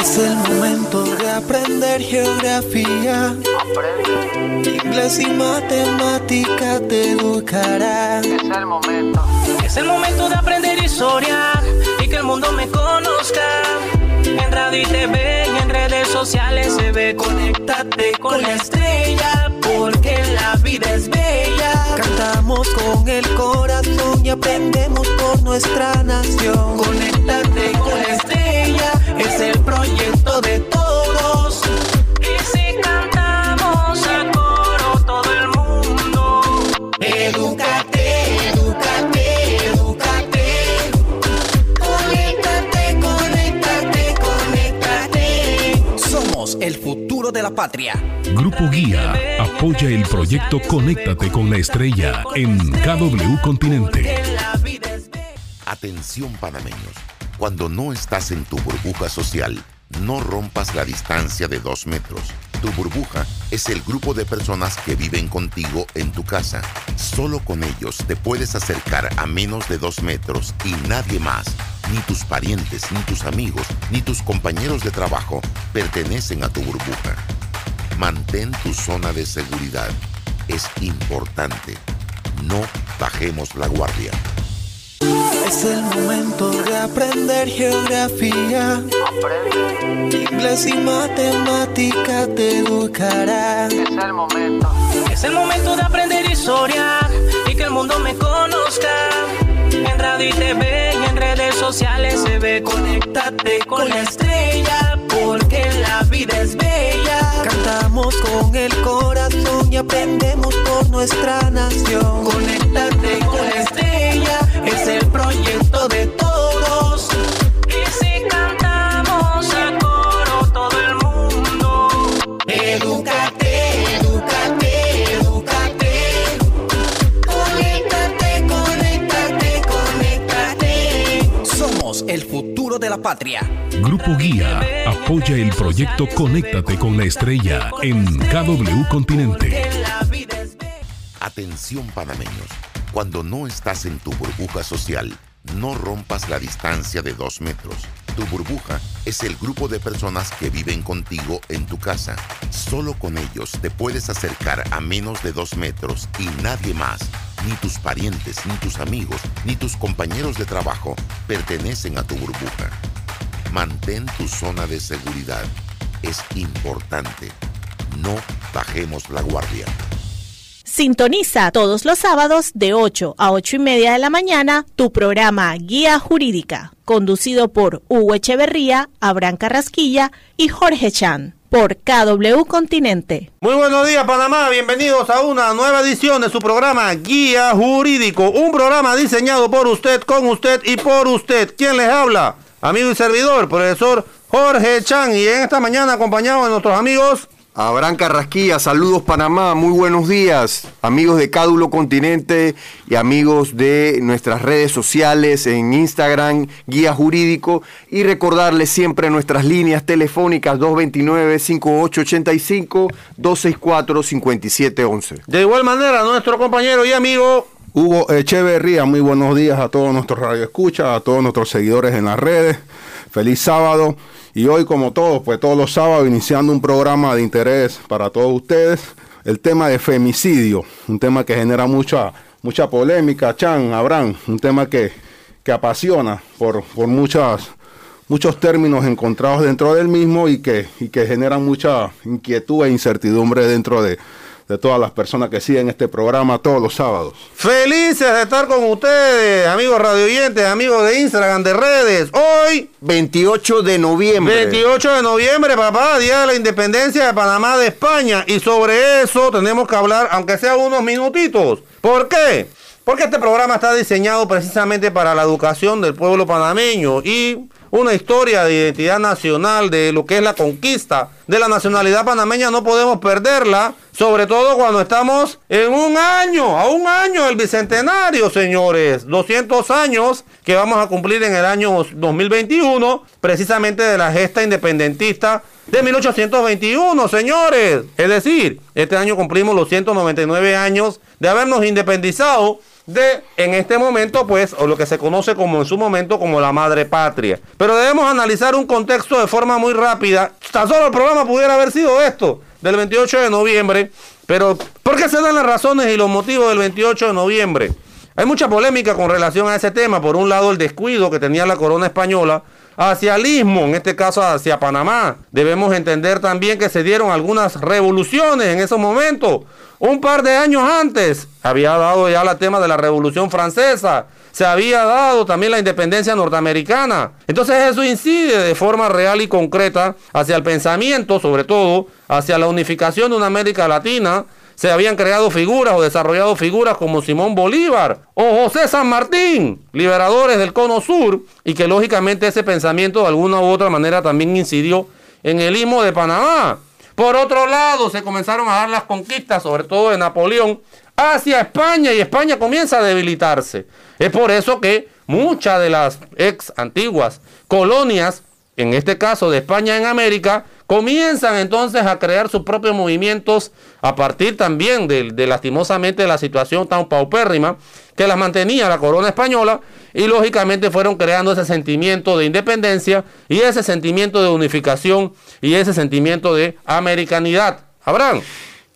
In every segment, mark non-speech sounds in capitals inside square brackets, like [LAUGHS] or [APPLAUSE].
Es el momento de aprender geografía. Inglés y matemática te educará. Es el momento. Es el momento de aprender historia y que el mundo me conozca. En radio y TV y en redes sociales se ve. Conéctate con la estrella porque la vida es bella. Cantamos con el corazón y aprendemos por nuestra nación. Conéctate con la estrella, patria. Grupo Guía apoya el proyecto Conéctate con la Estrella en KW Continente. Atención panameños, cuando no estás en tu burbuja social, no rompas la distancia de dos metros. Tu burbuja es el grupo de personas que viven contigo en tu casa. Solo con ellos te puedes acercar a menos de dos metros y nadie más, ni tus parientes, ni tus amigos, ni tus compañeros de trabajo pertenecen a tu burbuja. Mantén tu zona de seguridad. Es importante. No bajemos la guardia. Es el momento de aprender geografía. Inglés y matemática te educará. Es el momento. Es el momento de aprender historia y que el mundo me conozca. En radio y TV y en redes sociales se ve. Conéctate con la estrella Cantamos con el corazón y aprendemos por nuestra nación. Conéctate con la estrella, es el proyecto de todos. De la patria. Grupo Guía apoya el proyecto Conéctate con la Estrella en KW Continente. Atención panameños, cuando no estás en tu burbuja social, no rompas la distancia de dos metros. Tu burbuja es el grupo de personas que viven contigo en tu casa. Solo con ellos te puedes acercar a menos de dos metros y nadie más, ni tus parientes, ni tus amigos, ni tus compañeros de trabajo pertenecen a tu burbuja. Mantén tu zona de seguridad. Es importante. No bajemos la guardia. Sintoniza todos los sábados de 8 a 8 y media de la mañana tu programa Guía Jurídica, conducido por Hugo Echeverría, Abraham Carrasquilla y Jorge Chan, por KW Continente. Muy buenos días Panamá, bienvenidos a una nueva edición de su programa Guía Jurídico, un programa diseñado por usted, con usted y por usted. ¿Quién les habla? Amigo y servidor, profesor Jorge Chan y en esta mañana acompañado de nuestros amigos Abraham Carrasquilla, saludos Panamá, muy buenos días, amigos de Cádulo Continente y amigos de nuestras redes sociales en Instagram, Guía Jurídico, y recordarles siempre nuestras líneas telefónicas 229-5885, 264-5711. de igual manera nuestro compañero y amigo Hugo Echeverría, muy buenos días a todos nuestros radioescuchas, a todos nuestros seguidores en las redes. Feliz sábado. Y hoy, como todos, pues todos los sábados, iniciando un programa de interés para todos ustedes. El tema de femicidio, un tema que genera mucha, mucha polémica, Chan, Abraham, un tema que, que apasiona por, por muchas, muchos términos encontrados dentro del mismo y que, y que generan mucha inquietud e incertidumbre dentro de, de todas las personas que siguen este programa todos los sábados. Felices de estar con ustedes, amigos radioyentes, amigos de Instagram, de redes. Hoy, 28 de noviembre. 28 de noviembre, papá, Día de la Independencia de Panamá de España. Y sobre eso tenemos que hablar, aunque sea unos minutitos. ¿Por qué? Porque este programa está diseñado precisamente para la educación del pueblo panameño y una historia de identidad nacional, de lo que es la conquista de la nacionalidad panameña, no podemos perderla, sobre todo cuando estamos en un año, a un año del bicentenario, señores, 200 años que vamos a cumplir en el año 2021, precisamente de la gesta independentista de 1821, señores. Es decir, este año cumplimos los 199 años de habernos independizado de, en este momento, pues, o lo que se conoce como en su momento como la madre patria. Pero debemos analizar un contexto de forma muy rápida. Tan solo el programa pudiera haber sido esto, del 28 de noviembre. Pero, ¿por qué se dan las razones y los motivos del 28 de noviembre? Hay mucha polémica con relación a ese tema. Por un lado, el descuido que tenía la corona española hacia el istmo, en este caso hacia Panamá. Debemos entender también que se dieron algunas revoluciones en esos momentos. Un par de años antes había dado ya el tema de la Revolución Francesa, se había dado también la independencia norteamericana. Entonces eso incide de forma real y concreta hacia el pensamiento, sobre todo hacia la unificación de una América Latina. Se habían creado figuras o desarrollado figuras como Simón Bolívar o José San Martín, liberadores del Cono Sur, y que lógicamente ese pensamiento de alguna u otra manera también incidió en el istmo de Panamá. Por otro lado, se comenzaron a dar las conquistas, sobre todo de Napoleón, hacia España y España comienza a debilitarse. Es por eso que muchas de las ex antiguas colonias, en este caso de España en América, comienzan entonces a crear sus propios movimientos a partir también de, de lastimosamente la situación tan paupérrima que las mantenía la corona española y lógicamente fueron creando ese sentimiento de independencia y ese sentimiento de unificación y ese sentimiento de americanidad. Abraham.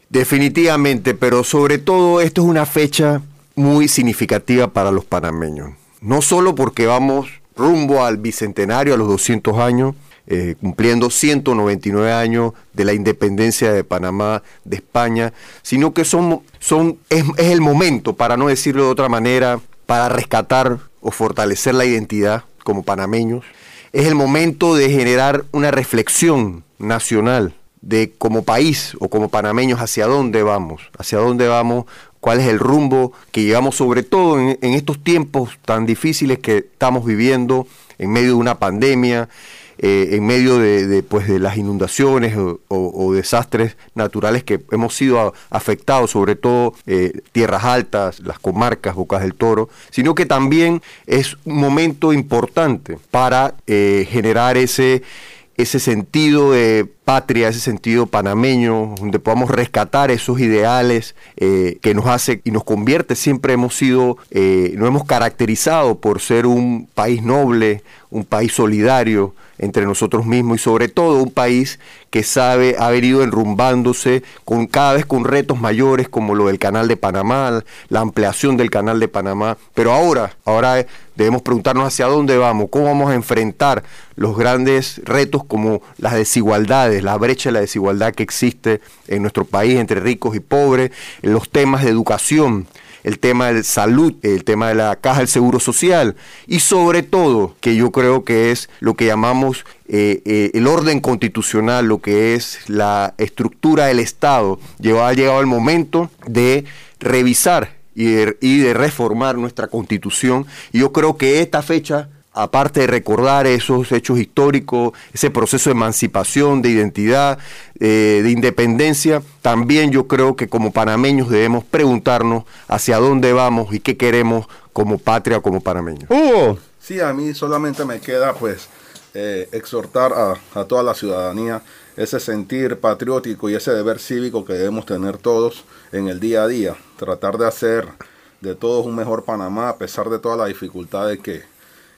Definitivamente, pero sobre todo esto es una fecha muy significativa para los panameños. No solo porque vamos rumbo al bicentenario, a los 200 años, eh, cumpliendo 199 años de la independencia de Panamá, de España, sino que son, son, es, es el momento, para no decirlo de otra manera, para rescatar o fortalecer la identidad como panameños. Es el momento de generar una reflexión nacional de como país o como panameños hacia dónde vamos, hacia dónde vamos, cuál es el rumbo que llevamos, sobre todo en, estos tiempos tan difíciles que estamos viviendo, en medio de una pandemia, eh, en medio de, de, pues, de las inundaciones o, desastres naturales que hemos sido afectados, sobre todo eh, tierras altas, las comarcas, Bocas del Toro, sino que también es un momento importante para eh, generar ese ese sentido de patria, ese sentido panameño, donde podamos rescatar esos ideales eh, que nos hace y nos convierte, siempre hemos sido, eh, nos hemos caracterizado por ser un país noble, un país solidario entre nosotros mismos y sobre todo un país que sabe ha venido enrumbándose con cada vez con retos mayores como lo del canal de Panamá, la ampliación del canal de Panamá, pero ahora, ahora debemos preguntarnos hacia dónde vamos, cómo vamos a enfrentar los grandes retos como las desigualdades, la brecha de la desigualdad que existe en nuestro país entre ricos y pobres, los temas de educación, el tema de salud, el tema de la caja del seguro social y sobre todo, que yo creo que es lo que llamamos eh, eh, el orden constitucional, lo que es la estructura del Estado. Ha llegado el momento de revisar y de, y de reformar nuestra constitución y yo creo que esta fecha aparte de recordar esos hechos históricos, ese proceso de emancipación, de identidad, eh, de independencia, también yo creo que como panameños debemos preguntarnos hacia dónde vamos y qué queremos como patria, como panameños. Hugo. Sí, a mí solamente me queda pues eh, exhortar a, a toda la ciudadanía ese sentir patriótico y ese deber cívico que debemos tener todos en el día a día, tratar de hacer de todos un mejor Panamá a pesar de todas las dificultades que,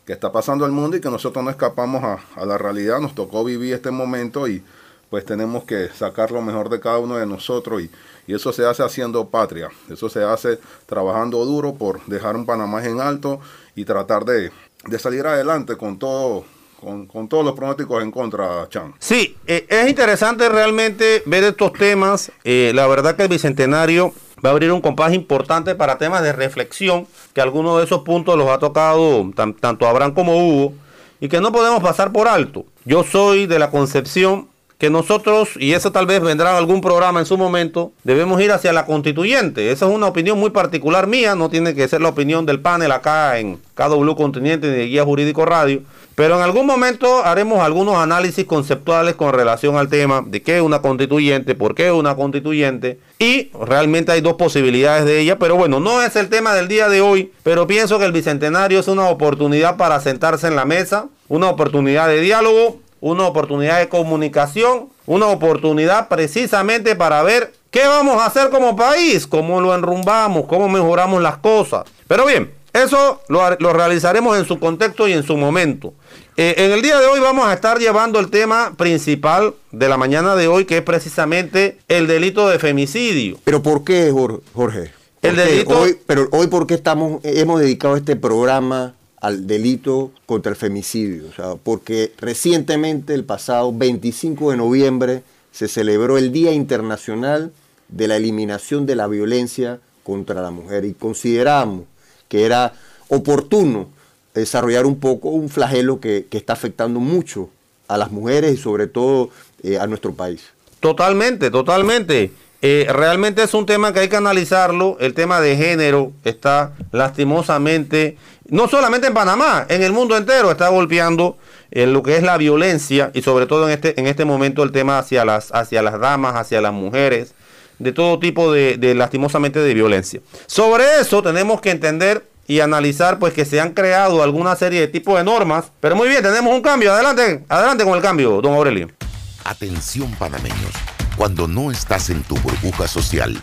que está pasando el mundo y que nosotros no escapamos a, la realidad. Nos tocó vivir este momento y pues tenemos que sacar lo mejor de cada uno de nosotros y, y eso se hace haciendo patria. Eso se hace trabajando duro por dejar un Panamá en alto y tratar de salir adelante con todo. Con, todos los pronósticos en contra, Chan. Sí, eh, es interesante realmente ver estos temas. Eh, la verdad que el Bicentenario va a abrir un compás importante para temas de reflexión, que algunos de esos puntos los ha tocado tan, tanto Abraham como Hugo, y que no podemos pasar por alto. Yo soy de la concepción que nosotros, y eso tal vez vendrá en algún programa en su momento, debemos ir hacia la constituyente. Esa es una opinión muy particular mía, no tiene que ser la opinión del panel acá en KW Continente de Guía Jurídico Radio. Pero en algún momento haremos algunos análisis conceptuales con relación al tema de qué es una constituyente, por qué es una constituyente. Y realmente hay dos posibilidades de ella. Pero bueno, no es el tema del día de hoy. Pero pienso que el Bicentenario es una oportunidad para sentarse en la mesa, una oportunidad de diálogo, una oportunidad de comunicación, una oportunidad precisamente para ver qué vamos a hacer como país, cómo lo enrumbamos, cómo mejoramos las cosas. Pero bien, eso lo, realizaremos en su contexto y en su momento. Eh, en el día de hoy vamos a estar llevando el tema principal de la mañana de hoy, que es precisamente el delito de femicidio. ¿Pero por qué, Jorge? el delito... Hoy, pero hoy, ¿por qué estamos, hemos dedicado este programa al delito contra el femicidio? O sea, porque recientemente, el pasado 25 de noviembre, se celebró el Día Internacional de la Eliminación de la Violencia contra la Mujer y consideramos que era oportuno desarrollar un poco un flagelo que, está afectando mucho a las mujeres y sobre todo eh, a nuestro país. Totalmente, totalmente. Eh, realmente es un tema que hay que analizarlo. El tema de género está lastimosamente, no solamente en Panamá, en el mundo entero está golpeando en lo que es la violencia y sobre todo en este, en este momento el tema hacia las, hacia las damas, hacia las mujeres de todo tipo de, lastimosamente de violencia. Sobre eso tenemos que entender y analizar pues que se han creado alguna serie de tipos de normas. Pero muy bien, tenemos un cambio. Adelante, adelante con el cambio, don Aurelio. Atención panameños, cuando no estás en tu burbuja social,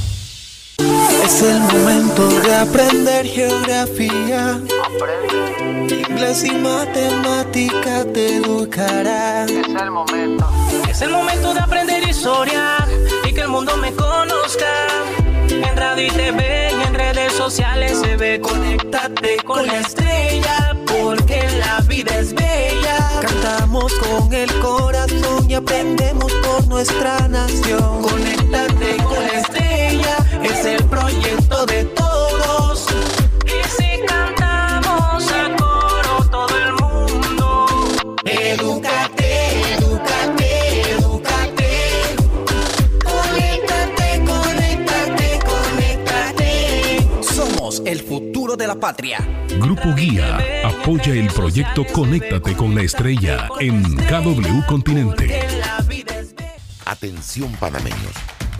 Es el momento de aprender geografía. Inglés y matemática te educará. Es el momento. Es el momento de aprender historia y que el mundo me conozca. En radio y TV y en redes sociales se ve. Conéctate con la estrella porque la vida es bella. Cantamos con el corazón y aprendemos por nuestra nación. Conéctate con la estrella, es el proyecto de todos. Y si cantamos a coro todo el mundo, edúcate, edúcate, edúcate. Conéctate, conéctate, conéctate. Somos el futuro de la patria. Grupo Guía apoya el proyecto Conéctate con la Estrella en KW Continente. Atención panameños,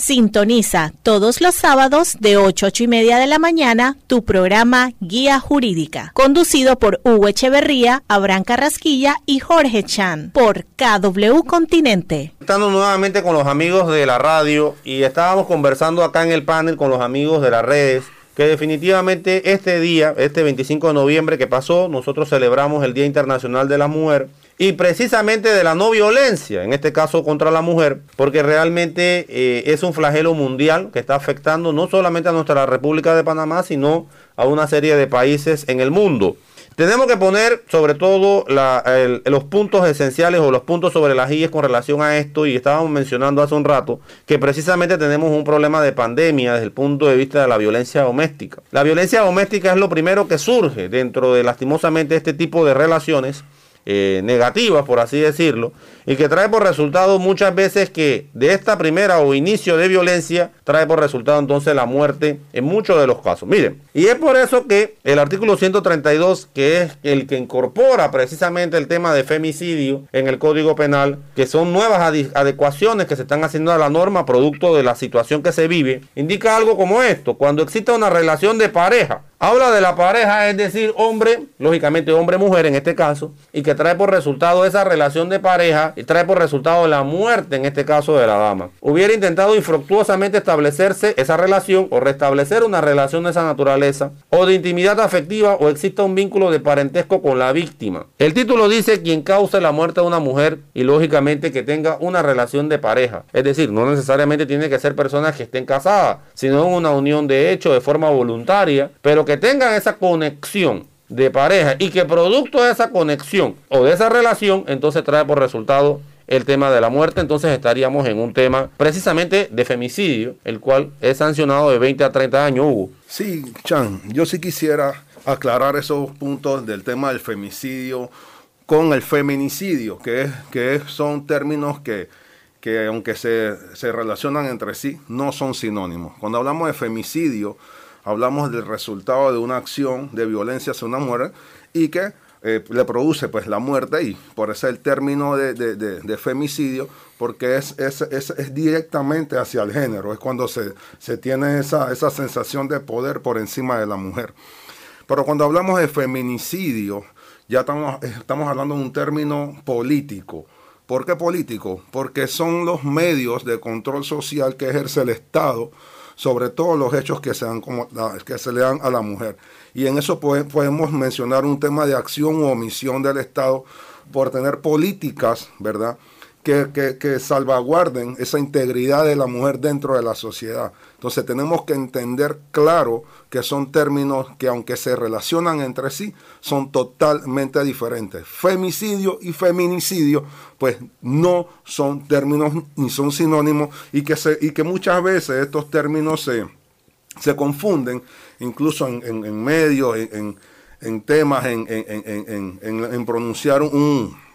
Sintoniza todos los sábados de 8 8 y media de la mañana tu programa Guía Jurídica, conducido por Hugo Echeverría, Abraham Carrasquilla y Jorge Chan por KW Continente. Estando nuevamente con los amigos de la radio y estábamos conversando acá en el panel con los amigos de las redes que definitivamente este día, este 25 de noviembre que pasó, nosotros celebramos el Día Internacional de la Mujer y precisamente de la no violencia, en este caso contra la mujer, porque realmente eh, es un flagelo mundial que está afectando no solamente a nuestra República de Panamá, sino a una serie de países en el mundo. Tenemos que poner sobre todo los puntos esenciales o los puntos sobre las IES con relación a esto y estábamos mencionando hace un rato que precisamente tenemos un problema de pandemia desde el punto de vista de la violencia doméstica. La violencia doméstica es lo primero que surge dentro de lastimosamente este tipo de relaciones eh, negativas, por así decirlo, y que trae por resultado muchas veces que de esta primera o inicio de violencia trae por resultado entonces la muerte en muchos de los casos. Miren, y es por eso que el artículo 132, que es el que incorpora precisamente el tema de femicidio en el Código Penal, que son nuevas adecuaciones que se están haciendo a la norma producto de la situación que se vive, indica algo como esto, cuando existe una relación de pareja, Habla de la pareja, es decir, hombre, lógicamente hombre-mujer en este caso, y que trae por resultado esa relación de pareja y trae por resultado la muerte en este caso de la dama. Hubiera intentado infructuosamente establecerse esa relación o restablecer una relación de esa naturaleza o de intimidad afectiva o exista un vínculo de parentesco con la víctima. El título dice quien cause la muerte de una mujer y lógicamente que tenga una relación de pareja. Es decir, no necesariamente tiene que ser personas que estén casadas, sino una unión de hecho de forma voluntaria, pero que que tengan esa conexión de pareja y que producto de esa conexión o de esa relación, entonces trae por resultado el tema de la muerte, entonces estaríamos en un tema precisamente de femicidio, el cual es sancionado de 20 a 30 años, Hugo. Sí, Chan, yo sí quisiera aclarar esos puntos del tema del femicidio con el feminicidio, que, es, que son términos que, que aunque se, se relacionan entre sí, no son sinónimos. Cuando hablamos de femicidio, hablamos del resultado de una acción de violencia hacia una mujer y que eh, le produce pues la muerte y por eso el término de, femicidio porque es, es, es, directamente hacia el género, es cuando se, se tiene esa, esa sensación de poder por encima de la mujer. Pero cuando hablamos de feminicidio, ya estamos, estamos hablando de un término político. ¿Por qué político? Porque son los medios de control social que ejerce el Estado sobre todos los hechos que se, dan como, que se le dan a la mujer. Y en eso podemos mencionar un tema de acción u omisión del Estado por tener políticas, ¿verdad? Que, salvaguarden esa integridad de la mujer dentro de la sociedad. Entonces tenemos que entender claro que son términos que aunque se relacionan entre sí, son totalmente diferentes. Femicidio y feminicidio, pues no son términos ni son sinónimos y que, se, y que muchas veces estos términos se, se confunden, incluso en, medios, en, en, temas, en pronunciar un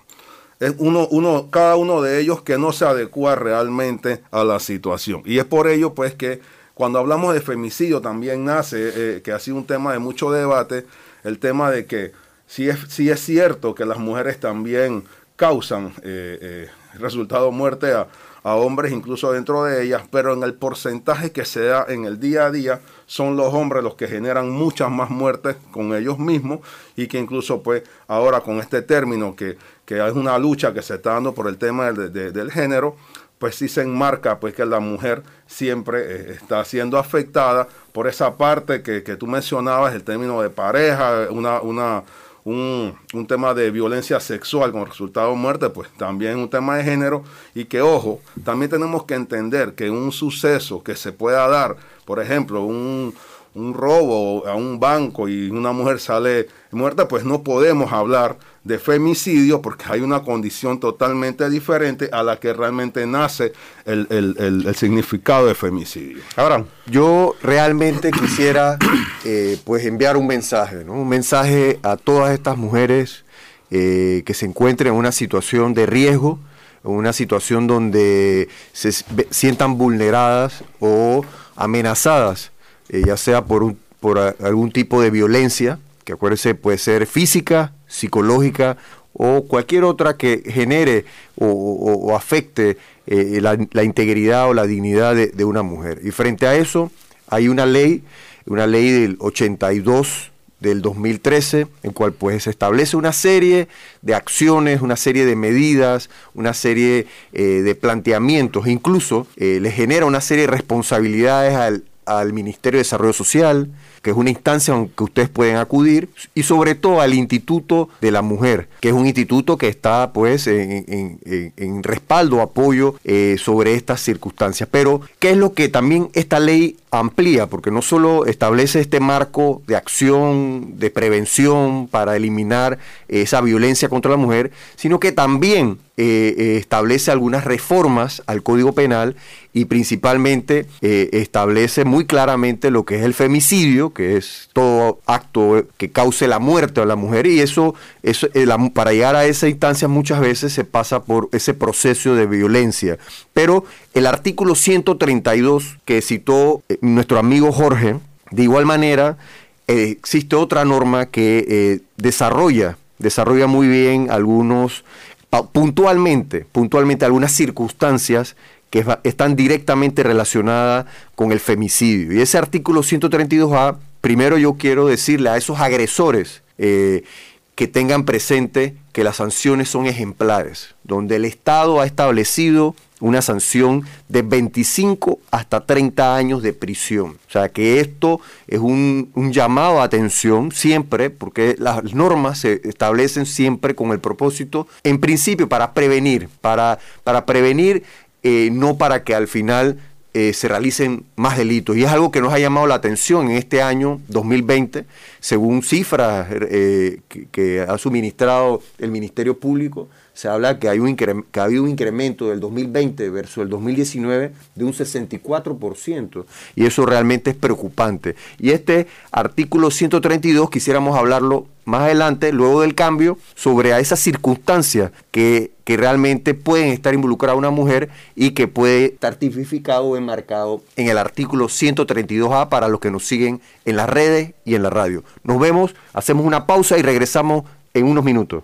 uno, uno, cada uno de ellos que no se adecua realmente a la situación. Y es por ello pues que cuando hablamos de femicidio también nace, eh, que ha sido un tema de mucho debate, el tema de que si es, es cierto que las mujeres también causan eh, eh, resultado muerte a, a hombres incluso dentro de ellas, pero en el porcentaje que se da en el día a día son los hombres los que generan muchas más muertes con ellos mismos y que incluso pues ahora con este término que, que es una lucha que se está dando por el tema del, género, pues sí se enmarca pues que la mujer siempre eh, está siendo afectada por esa parte que, que tú mencionabas, el término de pareja, una, una un, tema de violencia sexual con resultado de muerte, pues también un tema de género. Y que, ojo, también tenemos que entender que un suceso que se pueda dar, por ejemplo, un, un robo a un banco y una mujer sale muerta, pues no podemos hablar de femicidio porque hay una condición totalmente diferente a la que realmente nace el, significado de femicidio. Ahora, yo realmente quisiera eh, pues enviar un mensaje, ¿no? un mensaje a todas estas mujeres eh, que se encuentren en una situación de riesgo, en una situación donde se sientan vulneradas o amenazadas eh, ya sea por, un, por algún tipo de violencia, que acuérdese puede ser física, psicológica o cualquier otra que genere o, afecte eh, la, integridad o la dignidad de, una mujer. Y frente a eso hay una ley, una ley del 82 del 2013, en cual pues se establece una serie de acciones, una serie de medidas, una serie eh, de planteamientos, incluso le genera una serie de responsabilidades al, al Ministerio de Desarrollo Social, que es una instancia en que ustedes pueden acudir, y sobre todo al Instituto de la Mujer, que es un instituto que está pues en, respaldo, apoyo eh, sobre estas circunstancias. Pero, ¿qué es lo que también esta ley amplía? Porque no solo establece este marco de acción, de prevención para eliminar esa violencia contra la mujer, sino que también eh, eh, establece algunas reformas al Código Penal y principalmente eh, establece muy claramente lo que es el femicidio, que es todo acto que cause la muerte a la mujer y eso, eso para llegar a esa instancia muchas veces se pasa por ese proceso de violencia. Pero el artículo 132 que citó nuestro amigo Jorge, de igual manera, existe otra norma que desarrolla desarrolla muy bien algunos puntualmente, puntualmente algunas circunstancias que están directamente relacionadas con el femicidio. Y ese artículo 132A primero yo quiero decirle a esos agresores eh, que tengan presente que las sanciones son ejemplares, donde el Estado ha establecido una sanción de 25 hasta 30 años de prisión. O sea que esto es un, llamado a atención siempre, porque las normas se establecen siempre con el propósito, en principio, para prevenir, para, para prevenir, eh, no para que al final eh, se realicen más delitos. Y es algo que nos ha llamado la atención en este año 2020, según cifras eh, que, ha suministrado el Ministerio Público, se habla que, hay un que ha habido un incremento del 2020 versus el 2019 de un 64%. Y eso realmente es preocupante. Y este artículo 132 quisiéramos hablarlo más adelante, luego del cambio, sobre esas circunstancias que, que realmente pueden estar involucradas una mujer y que puede estar tipificado o enmarcado en el artículo 132A para los que nos siguen en las redes y en la radio. Nos vemos, hacemos una pausa y regresamos en unos minutos.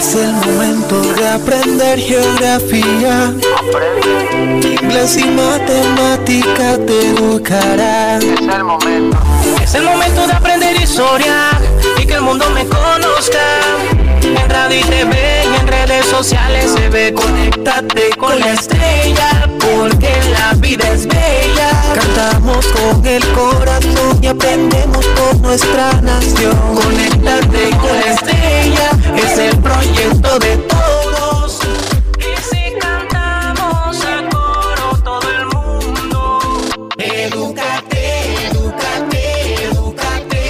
Es el momento de aprender geografía. Inglés y matemática te educará. Es el momento. Es el momento de aprender historia y que el mundo me conozca. En radio y TV y en redes sociales se ve. Conéctate con la estrella porque la vida es bella. Cantamos con el corazón y aprendemos por nuestra nación. Conéctate con la estrella, es el proyecto de todos. Y si cantamos a coro todo el mundo, Edúcate, edúcate, edúcate.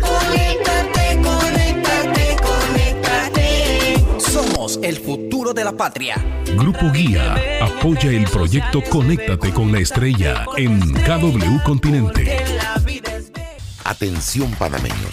Conéctate, conéctate, conéctate. Somos el futuro de la patria. Grupo Guía apoya el proyecto Conéctate con la Estrella en KW Continente. Atención panameños,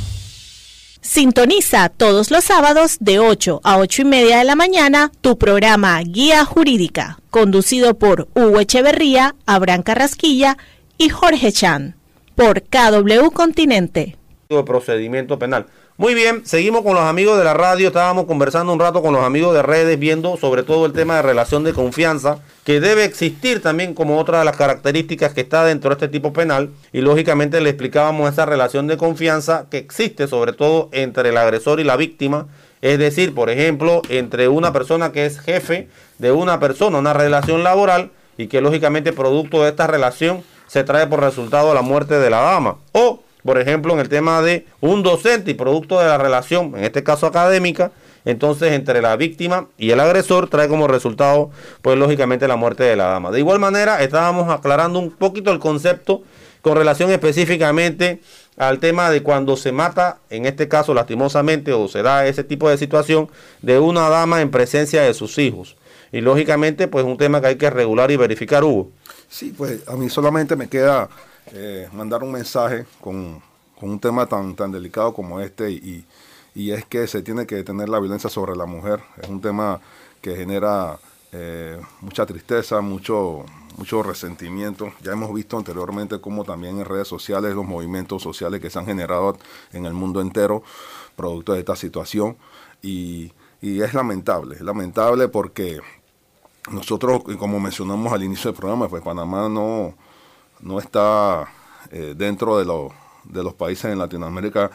Sintoniza todos los sábados de 8 a 8 y media de la mañana tu programa Guía Jurídica, conducido por Hugo Echeverría, Abraham Carrasquilla y Jorge Chan, por KW Continente. procedimiento penal. Muy bien, seguimos con los amigos de la radio, estábamos conversando un rato con los amigos de redes, viendo sobre todo el tema de relación de confianza, que debe existir también como otra de las características que está dentro de este tipo penal, y lógicamente le explicábamos esa relación de confianza que existe sobre todo entre el agresor y la víctima, es decir, por ejemplo, entre una persona que es jefe de una persona, una relación laboral, y que lógicamente producto de esta relación se trae por resultado la muerte de la dama, o por ejemplo, en el tema de un docente y producto de la relación, en este caso académica, entonces entre la víctima y el agresor trae como resultado, pues lógicamente la muerte de la dama. De igual manera, estábamos aclarando un poquito el concepto con relación específicamente al tema de cuando se mata, en este caso lastimosamente, o se da ese tipo de situación de una dama en presencia de sus hijos. Y lógicamente, pues un tema que hay que regular y verificar, Hugo. Sí, pues a mí solamente me queda eh, mandar un mensaje con, un tema tan, tan delicado como este y, y, es que se tiene que detener la violencia sobre la mujer. Es un tema que genera eh, mucha tristeza, mucho, mucho resentimiento. Ya hemos visto anteriormente cómo también en redes sociales los movimientos sociales que se han generado en el mundo entero producto de esta situación y, y es lamentable, es lamentable porque nosotros, como mencionamos al inicio del programa, pues Panamá no, no está eh, dentro de, de los países en Latinoamérica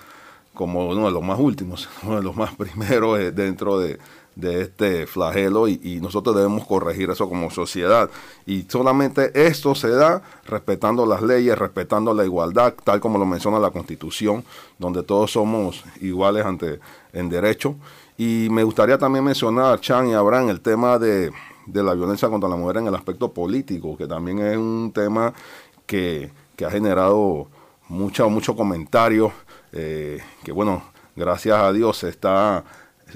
como uno de los más últimos, [LAUGHS] uno de los más primeros eh, dentro de, de este flagelo y, y, nosotros debemos corregir eso como sociedad. Y solamente esto se da respetando las leyes, respetando la igualdad, tal como lo menciona la Constitución, donde todos somos iguales ante en derecho. Y me gustaría también mencionar, Chan y Abraham, el tema de, de la violencia contra la mujer en el aspecto político, que también es un tema que, ha generado mucho, mucho comentario, eh, que bueno, gracias a Dios se está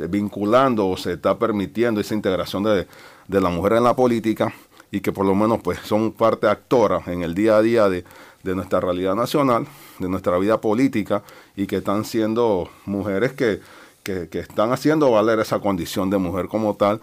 vinculando o se está permitiendo esa integración de, de, la mujer en la política y que por lo menos pues son parte actora en el día a día de, de nuestra realidad nacional, de nuestra vida política y que están siendo mujeres que, que, que están haciendo valer esa condición de mujer como tal.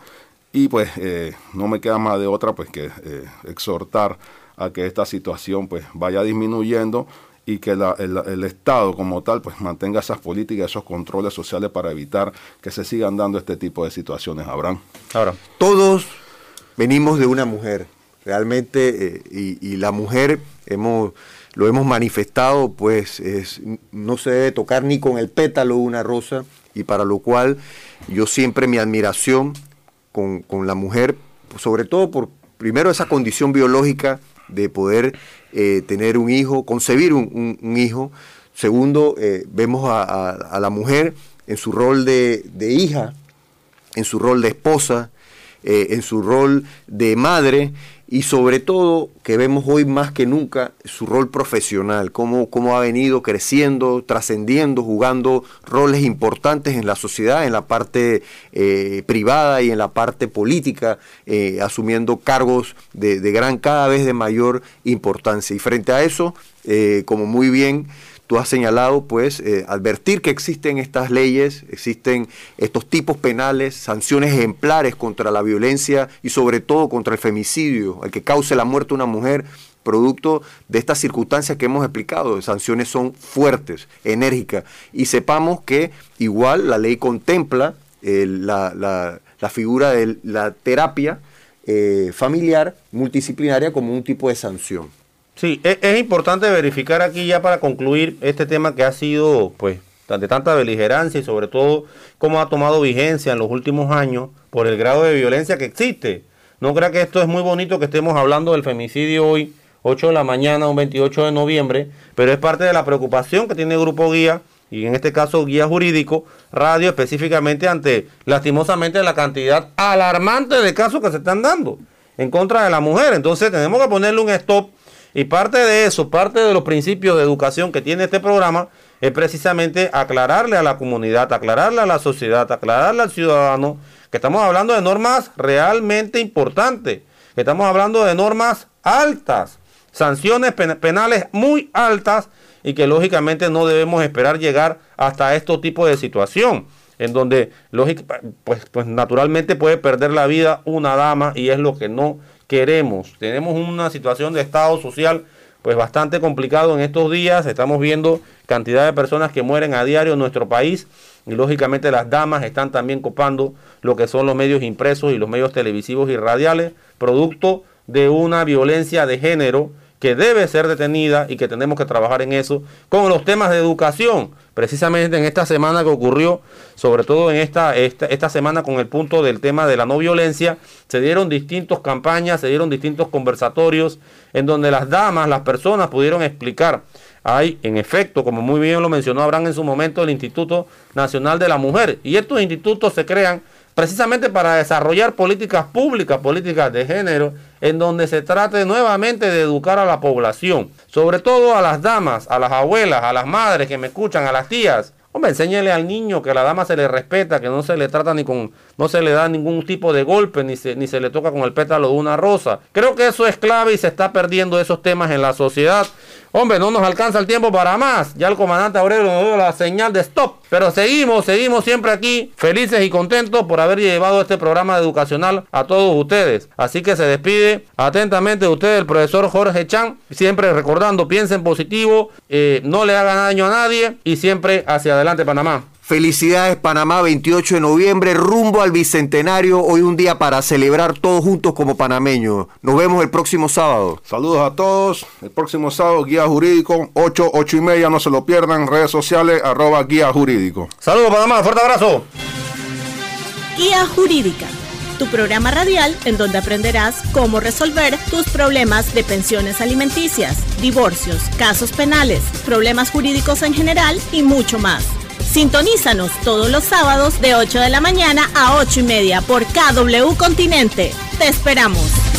Y pues eh, no me queda más de otra pues que eh, exhortar a que esta situación pues vaya disminuyendo y que la, el, el, Estado como tal pues mantenga esas políticas, esos controles sociales para evitar que se sigan dando este tipo de situaciones, Abraham. Ahora, todos venimos de una mujer, realmente, eh, y, y, la mujer hemos, lo hemos manifestado, pues es, no se debe tocar ni con el pétalo una rosa, y para lo cual yo siempre mi admiración con, con la mujer, sobre todo por primero esa condición biológica de poder eh, tener un hijo, concebir un, hijo. Segundo, eh, vemos a, a, la mujer en su rol de, de hija, en su rol de esposa, eh, en su rol de madre y sobre todo que vemos hoy más que nunca su rol profesional, cómo, cómo ha venido creciendo, trascendiendo, jugando roles importantes en la sociedad, en la parte eh, privada y en la parte política, eh, asumiendo cargos de, gran, cada vez de mayor importancia. Y frente a eso, eh, como muy bien tú has señalado, pues, eh, advertir que existen estas leyes, existen estos tipos penales, sanciones ejemplares contra la violencia y sobre todo contra el femicidio, el que cause la muerte de una mujer, producto de estas circunstancias que hemos explicado. Sanciones son fuertes, enérgicas, y sepamos que igual la ley contempla eh, la, figura de la terapia eh, familiar multidisciplinaria como un tipo de sanción. Sí, es, importante verificar aquí ya para concluir este tema que ha sido, pues, de tanta beligerancia y sobre todo cómo ha tomado vigencia en los últimos años por el grado de violencia que existe. No crea que esto es muy bonito que estemos hablando del femicidio hoy, 8 de la mañana, un 28 de noviembre, pero es parte de la preocupación que tiene el Grupo Guía y en este caso Guía Jurídico Radio específicamente ante lastimosamente la cantidad alarmante de casos que se están dando en contra de la mujer. Entonces tenemos que ponerle un stop y parte de eso, parte de los principios de educación que tiene este programa es precisamente aclararle a la comunidad, aclararle a la sociedad, aclararle al ciudadano que estamos hablando de normas realmente importantes, que estamos hablando de normas altas, sanciones penales muy altas y que lógicamente no debemos esperar llegar hasta este tipo de situación en donde pues, pues naturalmente puede perder la vida una dama y es lo que no queremos. Tenemos una situación de estado social pues bastante complicado en estos días. Estamos viendo cantidad de personas que mueren a diario en nuestro país y lógicamente las damas están también copando lo que son los medios impresos y los medios televisivos y radiales, producto de una violencia de género que debe ser detenida y que tenemos que trabajar en eso con los temas de educación. Precisamente en esta semana que ocurrió, sobre todo en esta, esta, esta semana con el punto del tema de la no violencia, se dieron distintas campañas, se dieron distintos conversatorios en donde las damas, las personas pudieron explicar. Hay, en efecto, como muy bien lo mencionó Abraham en su momento, el Instituto Nacional de la Mujer. Y estos institutos se crean precisamente para desarrollar políticas públicas, políticas de género, en donde se trate nuevamente de educar a la población, sobre todo a las damas, a las abuelas, a las madres que me escuchan, a las tías. Hombre, enséñele al niño que a la dama se le respeta, que no se le trata ni con, no se le da ningún tipo de golpe, ni se, ni se le toca con el pétalo de una rosa. Creo que eso es clave y se está perdiendo esos temas en la sociedad. Hombre, no nos alcanza el tiempo para más. Ya el comandante Aurelio nos dio la señal de stop. Pero seguimos, seguimos siempre aquí, felices y contentos por haber llevado este programa educacional a todos ustedes. Así que se despide atentamente de ustedes el profesor Jorge Chan. Siempre recordando, piensen positivo, eh, no le hagan daño a nadie y siempre hacia adelante Panamá. Felicidades Panamá, 28 de noviembre, rumbo al Bicentenario. Hoy un día para celebrar todos juntos como panameños. Nos vemos el próximo sábado. Saludos a todos. El próximo sábado, Guía Jurídico, 8, 8 y media, no se lo pierdan. Redes sociales, arroba Guía Jurídico. Saludos Panamá, fuerte abrazo. Guía Jurídica, tu programa radial en donde aprenderás cómo resolver tus problemas de pensiones alimenticias, divorcios, casos penales, problemas jurídicos en general y mucho más. Sintonízanos todos los sábados de 8 de la mañana a 8 y media por KW Continente. Te esperamos.